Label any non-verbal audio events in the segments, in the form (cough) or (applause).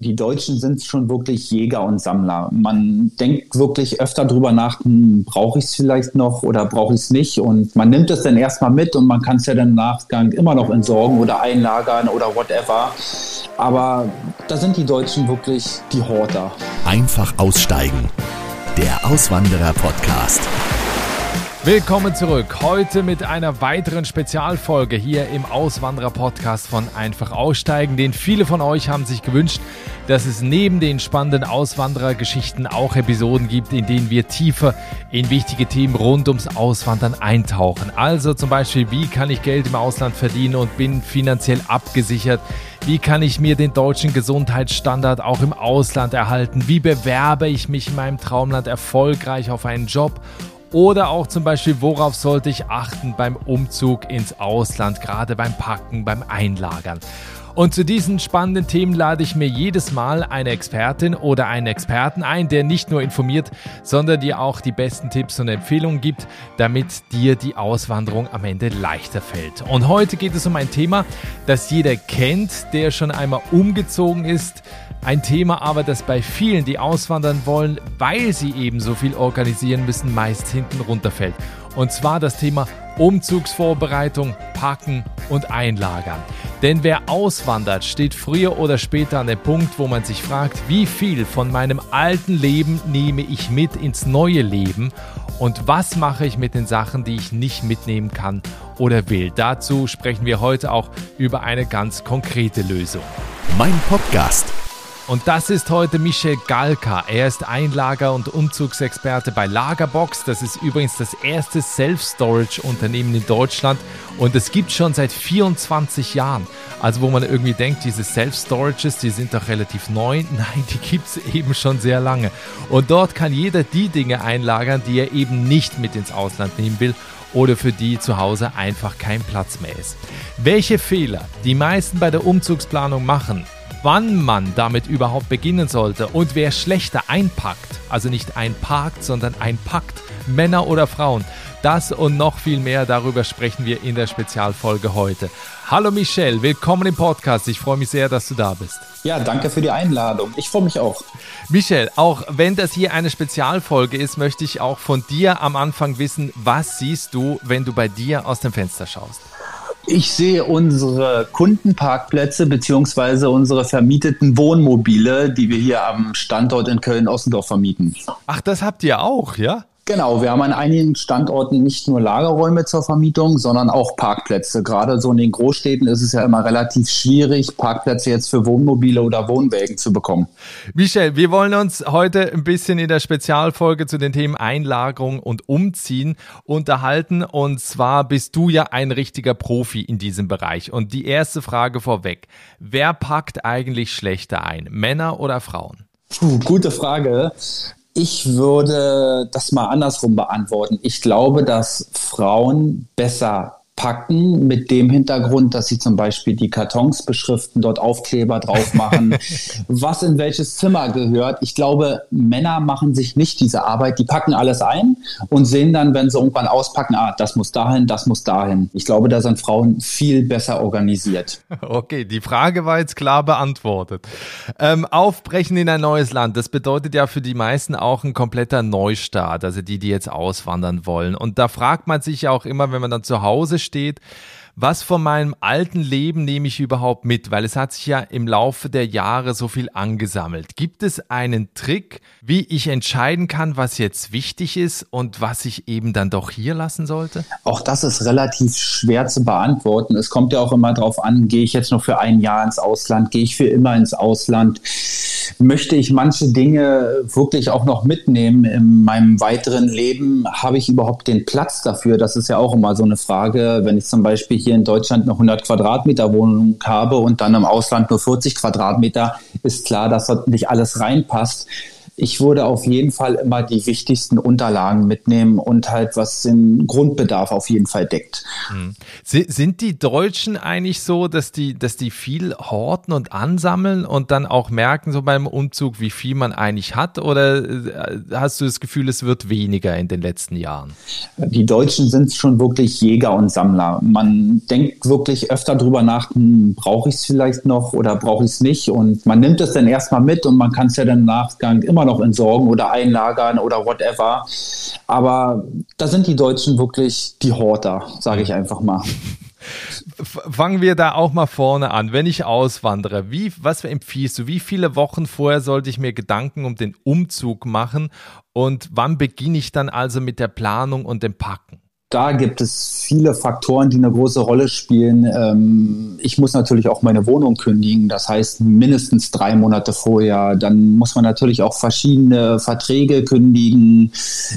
die Deutschen sind schon wirklich Jäger und Sammler. Man denkt wirklich öfter drüber nach, hm, brauche ich es vielleicht noch oder brauche ich es nicht? Und man nimmt es dann erstmal mit und man kann es ja dann im Nachgang immer noch entsorgen oder einlagern oder whatever. Aber da sind die Deutschen wirklich die Horter. Einfach aussteigen. Der Auswanderer-Podcast. Willkommen zurück. Heute mit einer weiteren Spezialfolge hier im Auswanderer-Podcast von Einfach Aussteigen, den viele von euch haben sich gewünscht, dass es neben den spannenden Auswanderergeschichten auch Episoden gibt, in denen wir tiefer in wichtige Themen rund ums Auswandern eintauchen. Also zum Beispiel, wie kann ich Geld im Ausland verdienen und bin finanziell abgesichert? Wie kann ich mir den deutschen Gesundheitsstandard auch im Ausland erhalten? Wie bewerbe ich mich in meinem Traumland erfolgreich auf einen Job? Oder auch zum Beispiel, worauf sollte ich achten beim Umzug ins Ausland, gerade beim Packen, beim Einlagern. Und zu diesen spannenden Themen lade ich mir jedes Mal eine Expertin oder einen Experten ein, der nicht nur informiert, sondern dir auch die besten Tipps und Empfehlungen gibt, damit dir die Auswanderung am Ende leichter fällt. Und heute geht es um ein Thema, das jeder kennt, der schon einmal umgezogen ist ein Thema aber, das bei vielen, die auswandern wollen, weil sie eben so viel organisieren müssen, meist hinten runterfällt. Und zwar das Thema Umzugsvorbereitung, Packen und Einlagern. Denn wer auswandert, steht früher oder später an dem Punkt, wo man sich fragt, wie viel von meinem alten Leben nehme ich mit ins neue Leben und was mache ich mit den Sachen, die ich nicht mitnehmen kann oder will. Dazu sprechen wir heute auch über eine ganz konkrete Lösung. Mein Podcast und das ist heute Michel Galka. Er ist Einlager- und Umzugsexperte bei Lagerbox. Das ist übrigens das erste Self-Storage-Unternehmen in Deutschland und es gibt schon seit 24 Jahren. Also wo man irgendwie denkt, diese Self-Storages, die sind doch relativ neu. (laughs) Nein, die gibt es eben schon sehr lange. Und dort kann jeder die Dinge einlagern, die er eben nicht mit ins Ausland nehmen will oder für die zu Hause einfach kein Platz mehr ist. Welche Fehler die meisten bei der Umzugsplanung machen, wann man damit überhaupt beginnen sollte und wer schlechter einpackt, also nicht einparkt, sondern einpackt, Männer oder Frauen. Das und noch viel mehr darüber sprechen wir in der Spezialfolge heute. Hallo Michelle, willkommen im Podcast. Ich freue mich sehr, dass du da bist. Ja, danke für die Einladung. Ich freue mich auch. Michelle, auch wenn das hier eine Spezialfolge ist, möchte ich auch von dir am Anfang wissen, was siehst du, wenn du bei dir aus dem Fenster schaust? Ich sehe unsere Kundenparkplätze beziehungsweise unsere vermieteten Wohnmobile, die wir hier am Standort in Köln-Ossendorf vermieten. Ach, das habt ihr auch, ja? Genau, wir haben an einigen Standorten nicht nur Lagerräume zur Vermietung, sondern auch Parkplätze. Gerade so in den Großstädten ist es ja immer relativ schwierig, Parkplätze jetzt für Wohnmobile oder Wohnwägen zu bekommen. Michel, wir wollen uns heute ein bisschen in der Spezialfolge zu den Themen Einlagerung und Umziehen unterhalten. Und zwar bist du ja ein richtiger Profi in diesem Bereich. Und die erste Frage vorweg. Wer packt eigentlich schlechter ein? Männer oder Frauen? Puh, gute Frage. Ich würde das mal andersrum beantworten. Ich glaube, dass Frauen besser packen mit dem Hintergrund, dass sie zum Beispiel die Kartons beschriften, dort Aufkleber drauf machen, (laughs) was in welches Zimmer gehört. Ich glaube, Männer machen sich nicht diese Arbeit. Die packen alles ein und sehen dann, wenn sie irgendwann auspacken, ah, das muss dahin, das muss dahin. Ich glaube, da sind Frauen viel besser organisiert. (laughs) Okay, die Frage war jetzt klar beantwortet. Ähm, aufbrechen in ein neues Land, das bedeutet ja für die meisten auch ein kompletter Neustart, also die, die jetzt auswandern wollen. Und da fragt man sich ja auch immer, wenn man dann zu Hause steht, was von meinem alten Leben nehme ich überhaupt mit? Weil es hat sich ja im Laufe der Jahre so viel angesammelt. Gibt es einen Trick, wie ich entscheiden kann, was jetzt wichtig ist und was ich eben dann doch hier lassen sollte? Auch das ist relativ schwer zu beantworten. Es kommt ja auch immer darauf an, gehe ich jetzt nur für ein Jahr ins Ausland, gehe ich für immer ins Ausland? Möchte ich manche Dinge wirklich auch noch mitnehmen in meinem weiteren Leben? Habe ich überhaupt den Platz dafür? Das ist ja auch immer so eine Frage. Wenn ich zum Beispiel hier in Deutschland eine 100 Quadratmeter Wohnung habe und dann im Ausland nur 40 Quadratmeter, ist klar, dass dort nicht alles reinpasst. Ich würde auf jeden Fall immer die wichtigsten Unterlagen mitnehmen und halt was den Grundbedarf auf jeden Fall deckt. Hm. Sind die Deutschen eigentlich so, dass die, dass die viel horten und ansammeln und dann auch merken so beim Umzug, wie viel man eigentlich hat? Oder äh, hast du das Gefühl, es wird weniger in den letzten Jahren? Die Deutschen sind schon wirklich Jäger und Sammler. Man denkt wirklich öfter drüber nach, hm, brauche ich es vielleicht noch oder brauche ich es nicht? Und man nimmt es dann erstmal mit und man kann es ja dann im Nachgang immer noch entsorgen oder einlagern oder whatever. Aber da sind die Deutschen wirklich die Horter, sage ich einfach mal. Fangen wir da auch mal vorne an. Wenn ich auswandere, wie, was empfiehlst du? Wie viele Wochen vorher sollte ich mir Gedanken um den Umzug machen? Und wann beginne ich dann also mit der Planung und dem Packen? Da gibt es viele Faktoren, die eine große Rolle spielen. Ähm, ich muss natürlich auch meine Wohnung kündigen, das heißt mindestens drei Monate vorher. Dann muss man natürlich auch verschiedene Verträge kündigen.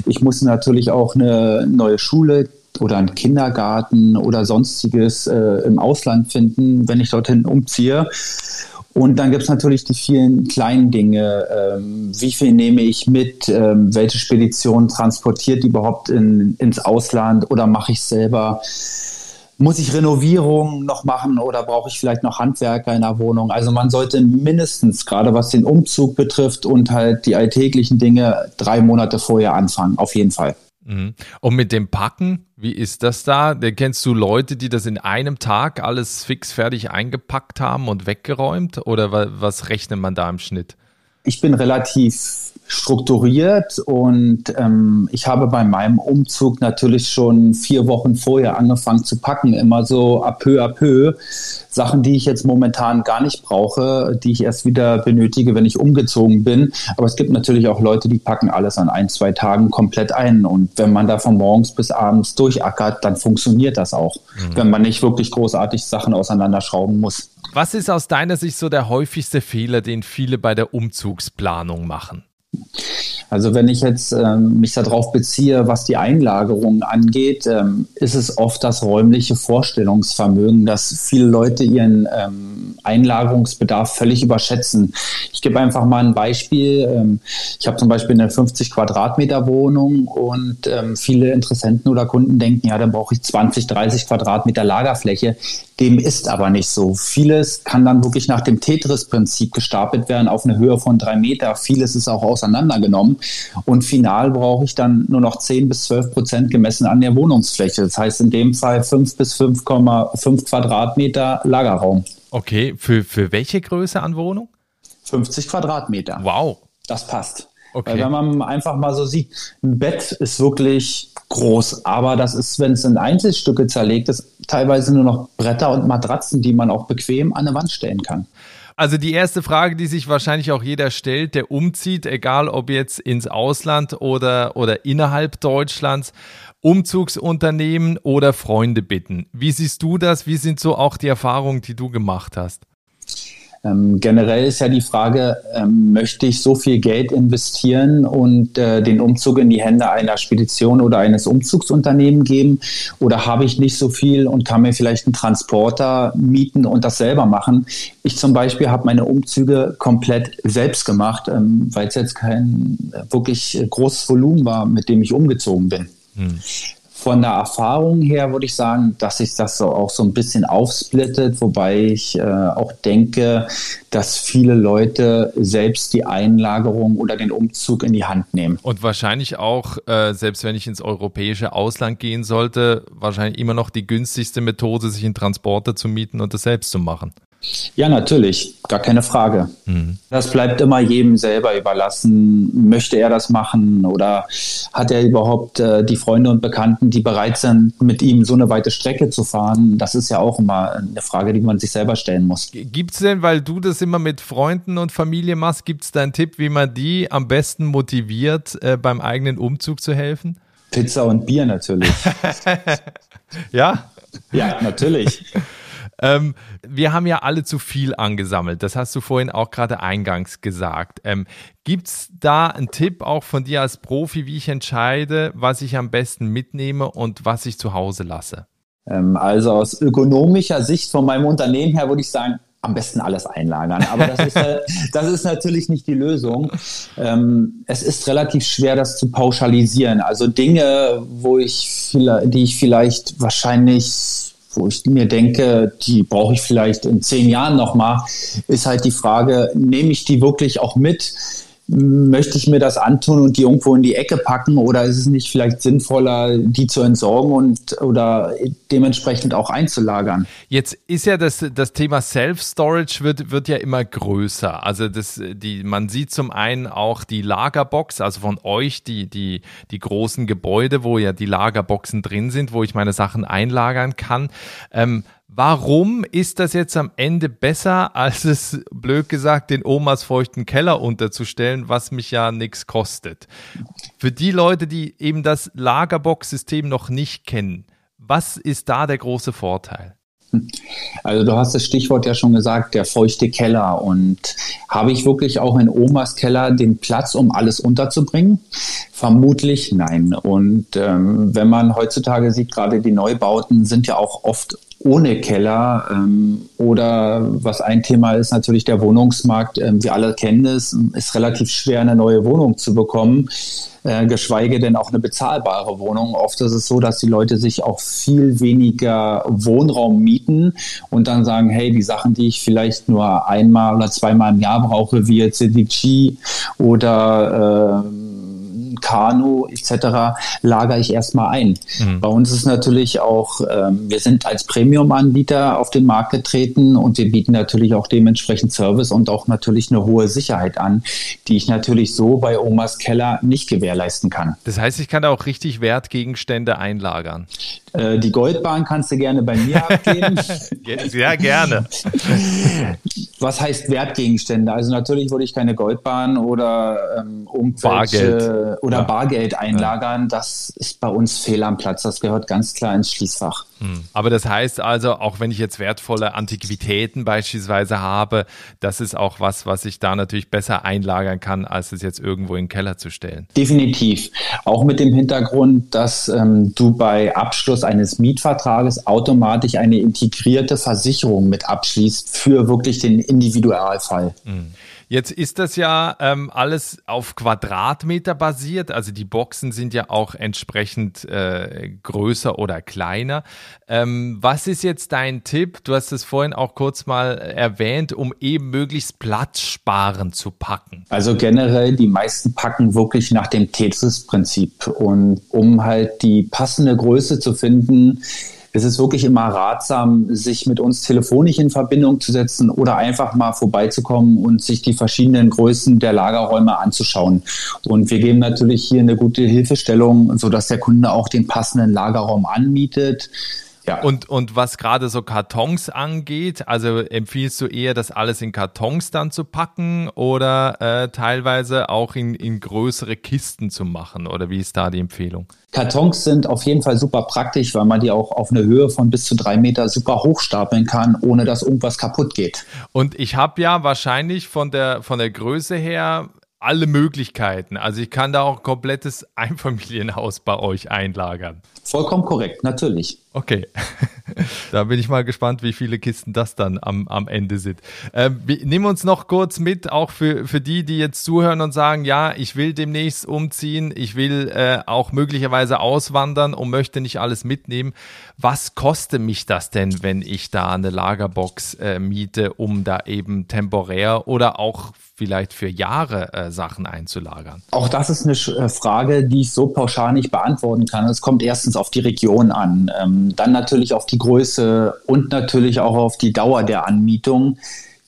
Ich muss natürlich auch eine neue Schule oder einen Kindergarten oder sonstiges äh, im Ausland finden, wenn ich dorthin umziehe. Und dann gibt es natürlich die vielen kleinen Dinge. Ähm, wie viel nehme ich mit? Ähm, welche Spedition transportiert die überhaupt in, ins Ausland oder mache ich selber? Muss ich Renovierung noch machen oder brauche ich vielleicht noch Handwerker in der Wohnung? Also man sollte mindestens, gerade was den Umzug betrifft und halt die alltäglichen Dinge, drei Monate vorher anfangen, auf jeden Fall. Mhm. Und mit dem Packen, wie ist das da? Da kennst du Leute, die das in einem Tag alles fix fertig eingepackt haben und weggeräumt? Oder was rechnet man da im Schnitt? Ich bin relativ strukturiert und ähm, ich habe bei meinem Umzug natürlich schon vier Wochen vorher angefangen zu packen, immer so à peu à peu. Sachen, die ich jetzt momentan gar nicht brauche, die ich erst wieder benötige, wenn ich umgezogen bin. Aber es gibt natürlich auch Leute, die packen alles an ein, zwei Tagen komplett ein. Und wenn man da von morgens bis abends durchackert, dann funktioniert das auch, mhm. wenn man nicht wirklich großartig Sachen auseinanderschrauben muss. Was ist aus deiner Sicht so der häufigste Fehler, den viele bei der Umzugsplanung machen? Also wenn ich jetzt ähm, mich darauf beziehe, was die Einlagerung angeht, ähm, ist es oft das räumliche Vorstellungsvermögen, dass viele Leute ihren ähm, Einlagerungsbedarf völlig überschätzen. Ich gebe einfach mal ein Beispiel. Ähm, ich habe zum Beispiel eine 50 Quadratmeter Wohnung und ähm, viele Interessenten oder Kunden denken, ja, dann brauche ich 20, 30 Quadratmeter Lagerfläche. Dem ist aber nicht so. Vieles kann dann wirklich nach dem Tetris-Prinzip gestapelt werden auf eine Höhe von drei Meter. Vieles ist auch auseinandergenommen. Und final brauche ich dann nur noch 10 bis 12 Prozent gemessen an der Wohnungsfläche. Das heißt in dem Fall 5 bis 5,5 Quadratmeter Lagerraum. Okay, für, für welche Größe an Wohnung? 50 Quadratmeter. Wow. Das passt. Okay. Weil wenn man einfach mal so sieht, ein Bett ist wirklich groß, aber das ist, wenn es in Einzelstücke zerlegt ist, teilweise nur noch Bretter und Matratzen, die man auch bequem an eine Wand stellen kann. Also die erste Frage, die sich wahrscheinlich auch jeder stellt, der umzieht, egal ob jetzt ins Ausland oder, oder innerhalb Deutschlands, Umzugsunternehmen oder Freunde bitten. Wie siehst du das? Wie sind so auch die Erfahrungen, die du gemacht hast? Ähm, generell ist ja die Frage, ähm, möchte ich so viel Geld investieren und äh, den Umzug in die Hände einer Spedition oder eines Umzugsunternehmens geben oder habe ich nicht so viel und kann mir vielleicht einen Transporter mieten und das selber machen? Ich zum Beispiel habe meine Umzüge komplett selbst gemacht, ähm, weil es jetzt kein wirklich großes Volumen war, mit dem ich umgezogen bin. Hm. Von der Erfahrung her würde ich sagen, dass sich das so auch so ein bisschen aufsplittet, wobei ich äh, auch denke, dass viele Leute selbst die Einlagerung oder den Umzug in die Hand nehmen. Und wahrscheinlich auch, äh, selbst wenn ich ins europäische Ausland gehen sollte, wahrscheinlich immer noch die günstigste Methode, sich einen Transporter zu mieten und das selbst zu machen. Ja, natürlich, gar keine Frage. Mhm. Das bleibt immer jedem selber überlassen. Möchte er das machen oder hat er überhaupt äh, die Freunde und Bekannten, die bereit sind, mit ihm so eine weite Strecke zu fahren? Das ist ja auch immer eine Frage, die man sich selber stellen muss. Gibt es denn, weil du das immer mit Freunden und Familie machst, gibt es da einen Tipp, wie man die am besten motiviert, äh, beim eigenen Umzug zu helfen? Pizza und Bier natürlich. (laughs) ja? Ja, natürlich. (laughs) Ähm, wir haben ja alle zu viel angesammelt. Das hast du vorhin auch gerade eingangs gesagt. Ähm, Gibt es da einen Tipp auch von dir als Profi, wie ich entscheide, was ich am besten mitnehme und was ich zu Hause lasse? Ähm, also aus ökonomischer Sicht von meinem Unternehmen her würde ich sagen, am besten alles einlagern. Aber das ist, (laughs) das ist natürlich nicht die Lösung. Ähm, es ist relativ schwer, das zu pauschalisieren. Also Dinge, wo ich, die ich vielleicht wahrscheinlich wo ich mir denke, die brauche ich vielleicht in zehn Jahren nochmal, ist halt die Frage, nehme ich die wirklich auch mit? Möchte ich mir das antun und die irgendwo in die Ecke packen oder ist es nicht vielleicht sinnvoller, die zu entsorgen und oder dementsprechend auch einzulagern? Jetzt ist ja das, das Thema Self-Storage wird, wird ja immer größer. Also das, die, man sieht zum einen auch die Lagerbox, also von euch die, die, die großen Gebäude, wo ja die Lagerboxen drin sind, wo ich meine Sachen einlagern kann. Ähm, Warum ist das jetzt am Ende besser, als es, blöd gesagt, den Omas feuchten Keller unterzustellen, was mich ja nichts kostet? Für die Leute, die eben das Lagerbox-System noch nicht kennen, was ist da der große Vorteil? Also du hast das Stichwort ja schon gesagt, der feuchte Keller. Und habe ich wirklich auch in Omas Keller den Platz, um alles unterzubringen? Vermutlich nein. Und ähm, wenn man heutzutage sieht, gerade die Neubauten sind ja auch oft ohne Keller. Ähm, oder was ein Thema ist, natürlich der Wohnungsmarkt. Ähm, wir alle kennen es, ist relativ schwer, eine neue Wohnung zu bekommen, äh, geschweige denn auch eine bezahlbare Wohnung. Oft ist es so, dass die Leute sich auch viel weniger Wohnraum mieten und dann sagen, hey, die Sachen, die ich vielleicht nur einmal oder zweimal im Jahr brauche, wie jetzt die oder äh, Kanu etc. lagere ich erstmal ein. Mhm. Bei uns ist natürlich auch, ähm, wir sind als Premium-Anbieter auf den Markt getreten und wir bieten natürlich auch dementsprechend Service und auch natürlich eine hohe Sicherheit an, die ich natürlich so bei Omas Keller nicht gewährleisten kann. Das heißt, ich kann da auch richtig Wertgegenstände einlagern. Äh, die Goldbahn kannst du gerne bei mir abgeben. (laughs) ja, gerne. Was heißt Wertgegenstände? Also natürlich würde ich keine Goldbahn oder ähm, Bargeld. oder ja. Bargeld einlagern. Das ist bei uns fehl am Platz. Das gehört ganz klar ins Schließfach. Hm. Aber das heißt also, auch wenn ich jetzt wertvolle Antiquitäten beispielsweise habe, das ist auch was, was ich da natürlich besser einlagern kann, als es jetzt irgendwo in den Keller zu stellen. Definitiv. Auch mit dem Hintergrund, dass ähm, du bei Abschluss eines Mietvertrages automatisch eine integrierte Versicherung mit abschließt für wirklich den Individualfall. Mhm. Jetzt ist das ja ähm, alles auf Quadratmeter basiert. Also die Boxen sind ja auch entsprechend äh, größer oder kleiner. Ähm, was ist jetzt dein Tipp? Du hast es vorhin auch kurz mal erwähnt, um eben möglichst platzsparend zu packen. Also generell, die meisten packen wirklich nach dem Tetris-Prinzip. Und um halt die passende Größe zu finden, es ist wirklich immer ratsam, sich mit uns telefonisch in Verbindung zu setzen oder einfach mal vorbeizukommen und sich die verschiedenen Größen der Lagerräume anzuschauen. Und wir geben natürlich hier eine gute Hilfestellung, sodass der Kunde auch den passenden Lagerraum anmietet. Ja. Und, und was gerade so Kartons angeht, also empfiehlst du eher, das alles in Kartons dann zu packen oder äh, teilweise auch in, in größere Kisten zu machen? Oder wie ist da die Empfehlung? Kartons sind auf jeden Fall super praktisch, weil man die auch auf eine Höhe von bis zu drei Meter super hochstapeln kann, ohne dass irgendwas kaputt geht. Und ich habe ja wahrscheinlich von der, von der Größe her alle Möglichkeiten. Also ich kann da auch ein komplettes (laughs) Einfamilienhaus bei euch einlagern. Vollkommen korrekt, natürlich. Okay, (laughs) da bin ich mal gespannt, wie viele Kisten das dann am, am Ende sind. Ähm, nimm uns noch kurz mit, auch für, für die, die jetzt zuhören und sagen, ja, ich will demnächst umziehen, ich will äh, auch möglicherweise auswandern und möchte nicht alles mitnehmen. Was kostet mich das denn, wenn ich da eine Lagerbox äh, miete, um da eben temporär oder auch vielleicht für Jahre äh, Sachen einzulagern? Auch das ist eine äh, Frage, die ich so pauschal nicht beantworten kann. Es kommt erstens auf die Region an, ähm, dann natürlich auf die Größe und natürlich auch auf die Dauer der Anmietung.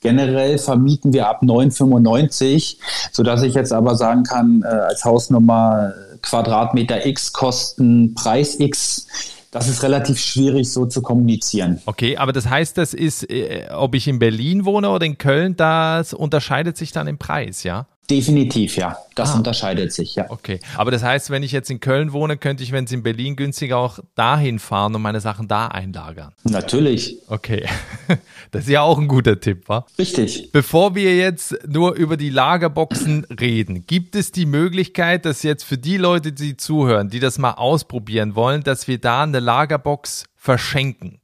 Generell vermieten wir ab 9,95, sodass ich jetzt aber sagen kann, äh, als Hausnummer Quadratmeter X kosten Preis X das ist relativ schwierig so zu kommunizieren. Okay, aber das heißt, das ist, äh, ob ich in Berlin wohne oder in Köln, das unterscheidet sich dann im Preis, ja? Definitiv, ja. Das ah. unterscheidet sich, ja. Okay. Aber das heißt, wenn ich jetzt in Köln wohne, könnte ich, wenn es in Berlin günstiger auch dahin fahren und meine Sachen da einlagern. Natürlich. Okay. (laughs) Das ist ja auch ein guter Tipp, wa? Richtig. Bevor wir jetzt nur über die Lagerboxen reden, gibt es die Möglichkeit, dass jetzt für die Leute, die zuhören, die das mal ausprobieren wollen, dass wir da eine Lagerbox verschenken?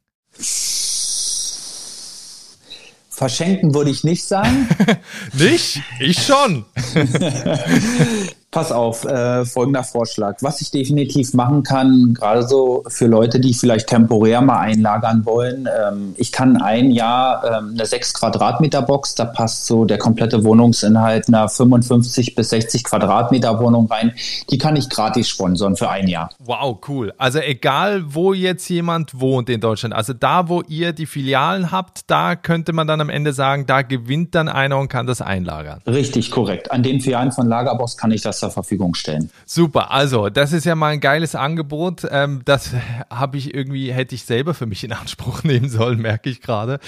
Verschenken würde ich nicht sagen. (laughs) nicht? Ich schon. (laughs) Pass auf, äh, folgender Vorschlag. Was ich definitiv machen kann, gerade so für Leute, die vielleicht temporär mal einlagern wollen, ähm, ich kann ein Jahr ähm, eine 6 Quadratmeter Box, da passt so der komplette Wohnungsinhalt einer 55 bis 60 Quadratmeter Wohnung rein. Die kann ich gratis sponsern für ein Jahr. Wow, cool. Also egal, wo jetzt jemand wohnt in Deutschland, also da, wo ihr die Filialen habt, da könnte man dann am Ende sagen, da gewinnt dann einer und kann das einlagern. Richtig, korrekt. An den Filialen von Lagerbox kann ich das zur Verfügung stellen. Super, also das ist ja mal ein geiles Angebot. Ähm, das habe ich irgendwie, hätte ich selber für mich in Anspruch (laughs) nehmen sollen, merke ich gerade.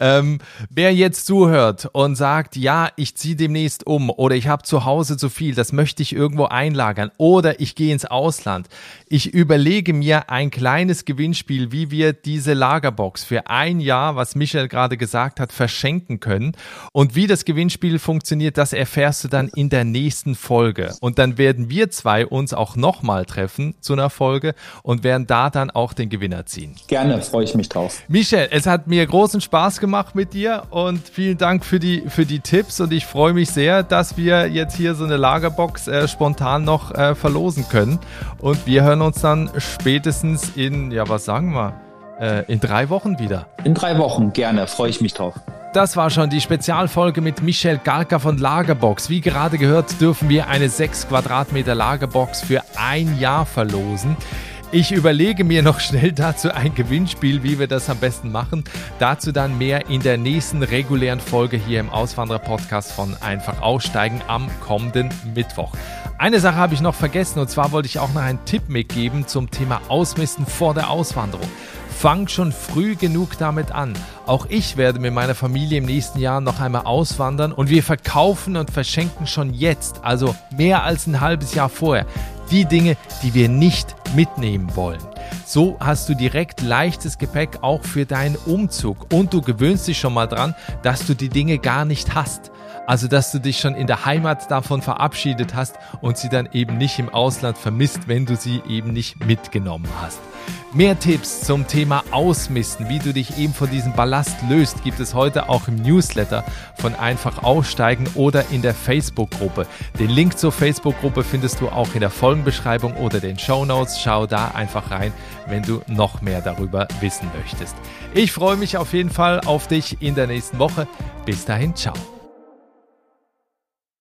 Ähm, wer jetzt zuhört und sagt, ja, ich ziehe demnächst um oder ich habe zu Hause zu viel, das möchte ich irgendwo einlagern oder ich gehe ins Ausland. Ich überlege mir ein kleines Gewinnspiel, wie wir diese Lagerbox für ein Jahr, was Michael gerade gesagt hat, verschenken können. Und wie das Gewinnspiel funktioniert, das erfährst du dann in der nächsten Folge. Und dann werden wir zwei uns auch nochmal treffen zu einer Folge und werden da dann auch den Gewinner ziehen. Gerne, freue ich mich drauf. Michel, es hat mir großen Spaß gemacht mit dir und vielen Dank für die, für die Tipps und ich freue mich sehr, dass wir jetzt hier so eine Lagerbox äh, spontan noch äh, verlosen können. Und wir hören uns dann spätestens in, ja, was sagen wir, äh, in drei Wochen wieder. In drei Wochen, gerne, freue ich mich drauf. Das war schon die Spezialfolge mit Michel Garka von Lagerbox. Wie gerade gehört, dürfen wir eine 6 Quadratmeter Lagerbox für ein Jahr verlosen. Ich überlege mir noch schnell dazu ein Gewinnspiel, wie wir das am besten machen. Dazu dann mehr in der nächsten regulären Folge hier im Auswanderer-Podcast von Einfach Aussteigen am kommenden Mittwoch. Eine Sache habe ich noch vergessen und zwar wollte ich auch noch einen Tipp mitgeben zum Thema Ausmisten vor der Auswanderung. Fang schon früh genug damit an. Auch ich werde mit meiner Familie im nächsten Jahr noch einmal auswandern und wir verkaufen und verschenken schon jetzt, also mehr als ein halbes Jahr vorher, die Dinge, die wir nicht mitnehmen wollen. So hast du direkt leichtes Gepäck auch für deinen Umzug und du gewöhnst dich schon mal dran, dass du die Dinge gar nicht hast. Also, dass du dich schon in der Heimat davon verabschiedet hast und sie dann eben nicht im Ausland vermisst, wenn du sie eben nicht mitgenommen hast. Mehr Tipps zum Thema Ausmisten, wie du dich eben von diesem Ballast löst, gibt es heute auch im Newsletter von Einfach Aussteigen oder in der Facebook-Gruppe. Den Link zur Facebook-Gruppe findest du auch in der Folgenbeschreibung oder den Show Notes. Schau da einfach rein, wenn du noch mehr darüber wissen möchtest. Ich freue mich auf jeden Fall auf dich in der nächsten Woche. Bis dahin, ciao.